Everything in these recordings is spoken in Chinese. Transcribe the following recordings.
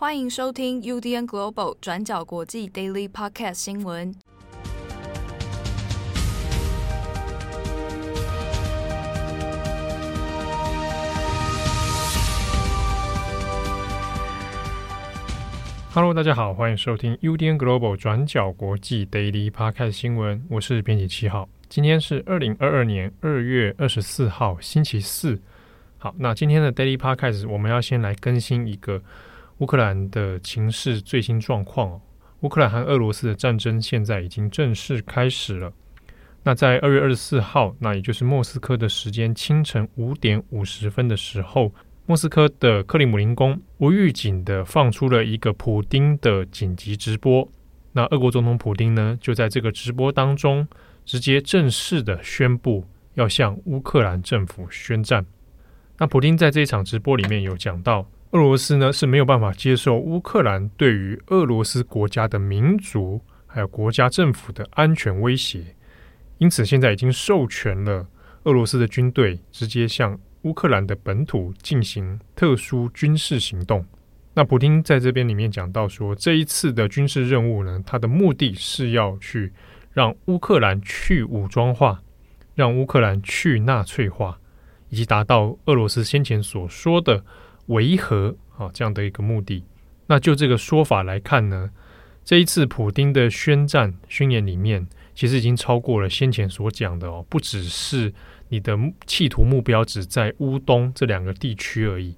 欢迎收听 UDN Global 转角国际 Daily Podcast 新闻。Hello，大家好，欢迎收听 UDN Global 转角国际 Daily Podcast 新闻。我是编辑七号，今天是二零二二年二月二十四号，星期四。好，那今天的 Daily Podcast 我们要先来更新一个。乌克兰的情势最新状况哦，乌克兰和俄罗斯的战争现在已经正式开始了。那在二月二十四号，那也就是莫斯科的时间清晨五点五十分的时候，莫斯科的克里姆林宫无预警的放出了一个普丁的紧急直播。那俄国总统普丁呢，就在这个直播当中，直接正式的宣布要向乌克兰政府宣战。那普丁在这一场直播里面有讲到。俄罗斯呢是没有办法接受乌克兰对于俄罗斯国家的民族还有国家政府的安全威胁，因此现在已经授权了俄罗斯的军队直接向乌克兰的本土进行特殊军事行动。那普丁在这边里面讲到说，这一次的军事任务呢，它的目的是要去让乌克兰去武装化，让乌克兰去纳粹化，以及达到俄罗斯先前所说的。维和啊，这样的一个目的。那就这个说法来看呢，这一次普丁的宣战宣言里面，其实已经超过了先前所讲的哦，不只是你的企图目标只在乌东这两个地区而已。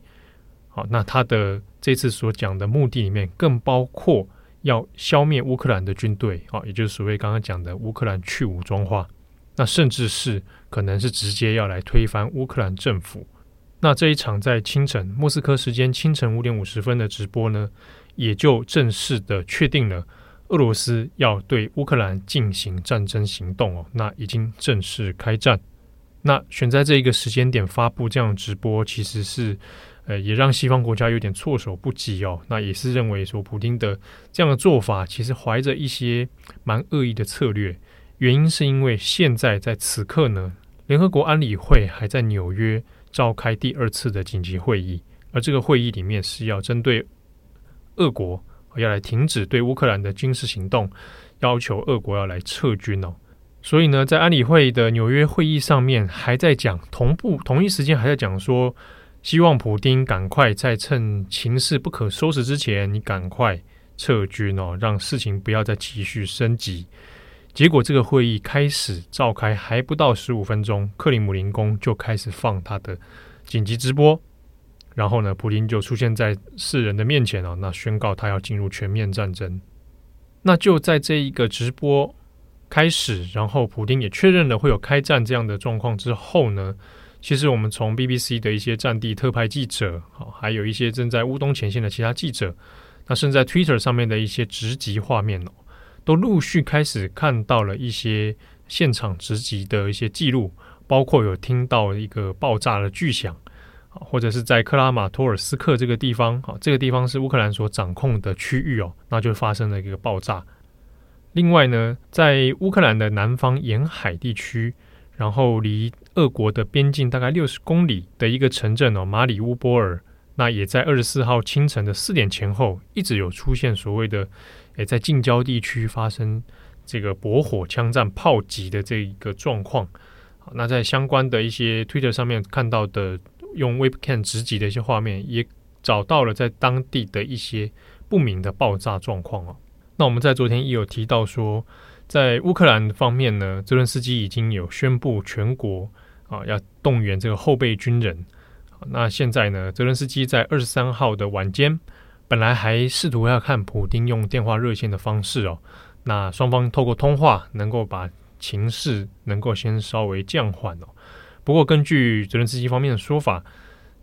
好，那他的这次所讲的目的里面，更包括要消灭乌克兰的军队啊，也就是所谓刚刚讲的乌克兰去武装化。那甚至是可能是直接要来推翻乌克兰政府。那这一场在清晨莫斯科时间清晨五点五十分的直播呢，也就正式的确定了俄罗斯要对乌克兰进行战争行动哦。那已经正式开战。那选在这一个时间点发布这样的直播，其实是呃也让西方国家有点措手不及哦。那也是认为说，普丁的这样的做法其实怀着一些蛮恶意的策略。原因是因为现在在此刻呢，联合国安理会还在纽约。召开第二次的紧急会议，而这个会议里面是要针对俄国要来停止对乌克兰的军事行动，要求俄国要来撤军哦。所以呢，在安理会的纽约会议上面，还在讲同步同一时间还在讲说，希望普丁赶快在趁情势不可收拾之前，你赶快撤军哦，让事情不要再继续升级。结果这个会议开始召开还不到十五分钟，克里姆林宫就开始放他的紧急直播，然后呢，普丁就出现在世人的面前哦，那宣告他要进入全面战争。那就在这一个直播开始，然后普丁也确认了会有开战这样的状况之后呢，其实我们从 BBC 的一些战地特派记者，好，还有一些正在乌东前线的其他记者，那甚至在 Twitter 上面的一些直击画面哦。都陆续开始看到了一些现场直击的一些记录，包括有听到一个爆炸的巨响，或者是在克拉马托尔斯克这个地方，啊，这个地方是乌克兰所掌控的区域哦，那就发生了一个爆炸。另外呢，在乌克兰的南方沿海地区，然后离俄国的边境大概六十公里的一个城镇哦，马里乌波尔，那也在二十四号清晨的四点前后，一直有出现所谓的。诶，在近郊地区发生这个驳火枪战炮击的这一个状况，好，那在相关的一些推特上面看到的用 Webcam 直击的一些画面，也找到了在当地的一些不明的爆炸状况哦。那我们在昨天也有提到说，在乌克兰方面呢，泽伦斯基已经有宣布全国啊要动员这个后备军人。那现在呢，泽伦斯基在二十三号的晚间。本来还试图要看普丁用电话热线的方式哦，那双方透过通话能够把情势能够先稍微降缓哦。不过根据泽伦斯基方面的说法，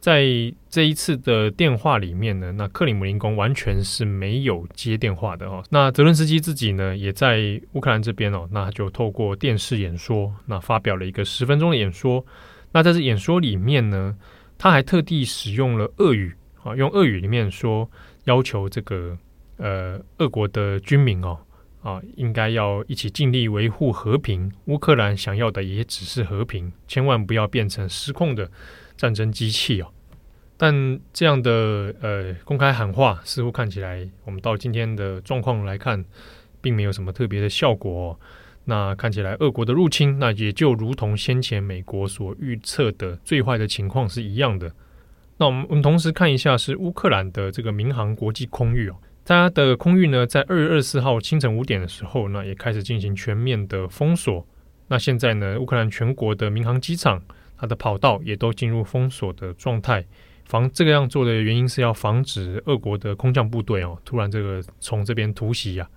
在这一次的电话里面呢，那克里姆林宫完全是没有接电话的哦。那泽伦斯基自己呢，也在乌克兰这边哦，那就透过电视演说，那发表了一个十分钟的演说。那在这演说里面呢，他还特地使用了俄语啊，用俄语里面说。要求这个呃，俄国的军民哦啊，应该要一起尽力维护和平。乌克兰想要的也只是和平，千万不要变成失控的战争机器哦。但这样的呃公开喊话，似乎看起来我们到今天的状况来看，并没有什么特别的效果哦。那看起来俄国的入侵，那也就如同先前美国所预测的最坏的情况是一样的。那我们我们同时看一下是乌克兰的这个民航国际空域哦，它的空域呢，在二月二十四号清晨五点的时候，那也开始进行全面的封锁。那现在呢，乌克兰全国的民航机场，它的跑道也都进入封锁的状态。防这个样做的原因是要防止俄国的空降部队哦，突然这个从这边突袭呀。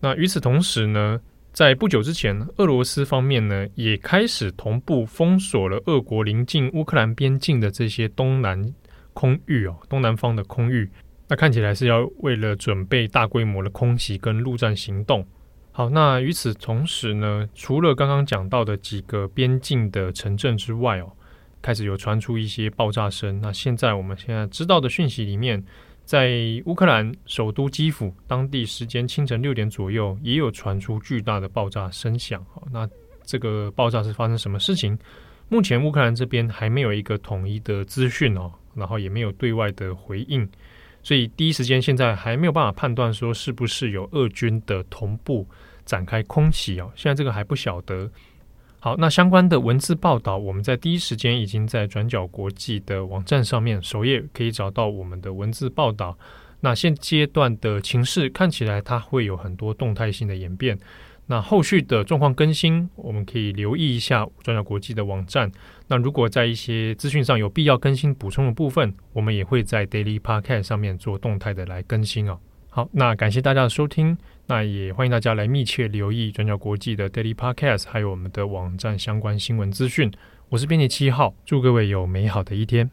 那与此同时呢，在不久之前，俄罗斯方面呢也开始同步封锁了俄国临近乌克兰边境的这些东南空域哦，东南方的空域。那看起来是要为了准备大规模的空袭跟陆战行动。好，那与此同时呢，除了刚刚讲到的几个边境的城镇之外哦。开始有传出一些爆炸声。那现在我们现在知道的讯息里面，在乌克兰首都基辅，当地时间清晨六点左右，也有传出巨大的爆炸声响。那这个爆炸是发生什么事情？目前乌克兰这边还没有一个统一的资讯哦，然后也没有对外的回应，所以第一时间现在还没有办法判断说是不是有俄军的同步展开空袭哦。现在这个还不晓得。好，那相关的文字报道，我们在第一时间已经在转角国际的网站上面首页可以找到我们的文字报道。那现阶段的情势看起来，它会有很多动态性的演变。那后续的状况更新，我们可以留意一下转角国际的网站。那如果在一些资讯上有必要更新补充的部分，我们也会在 Daily Podcast 上面做动态的来更新哦。好，那感谢大家的收听。那也欢迎大家来密切留意转角国际的 Daily Podcast，还有我们的网站相关新闻资讯。我是编辑七号，祝各位有美好的一天。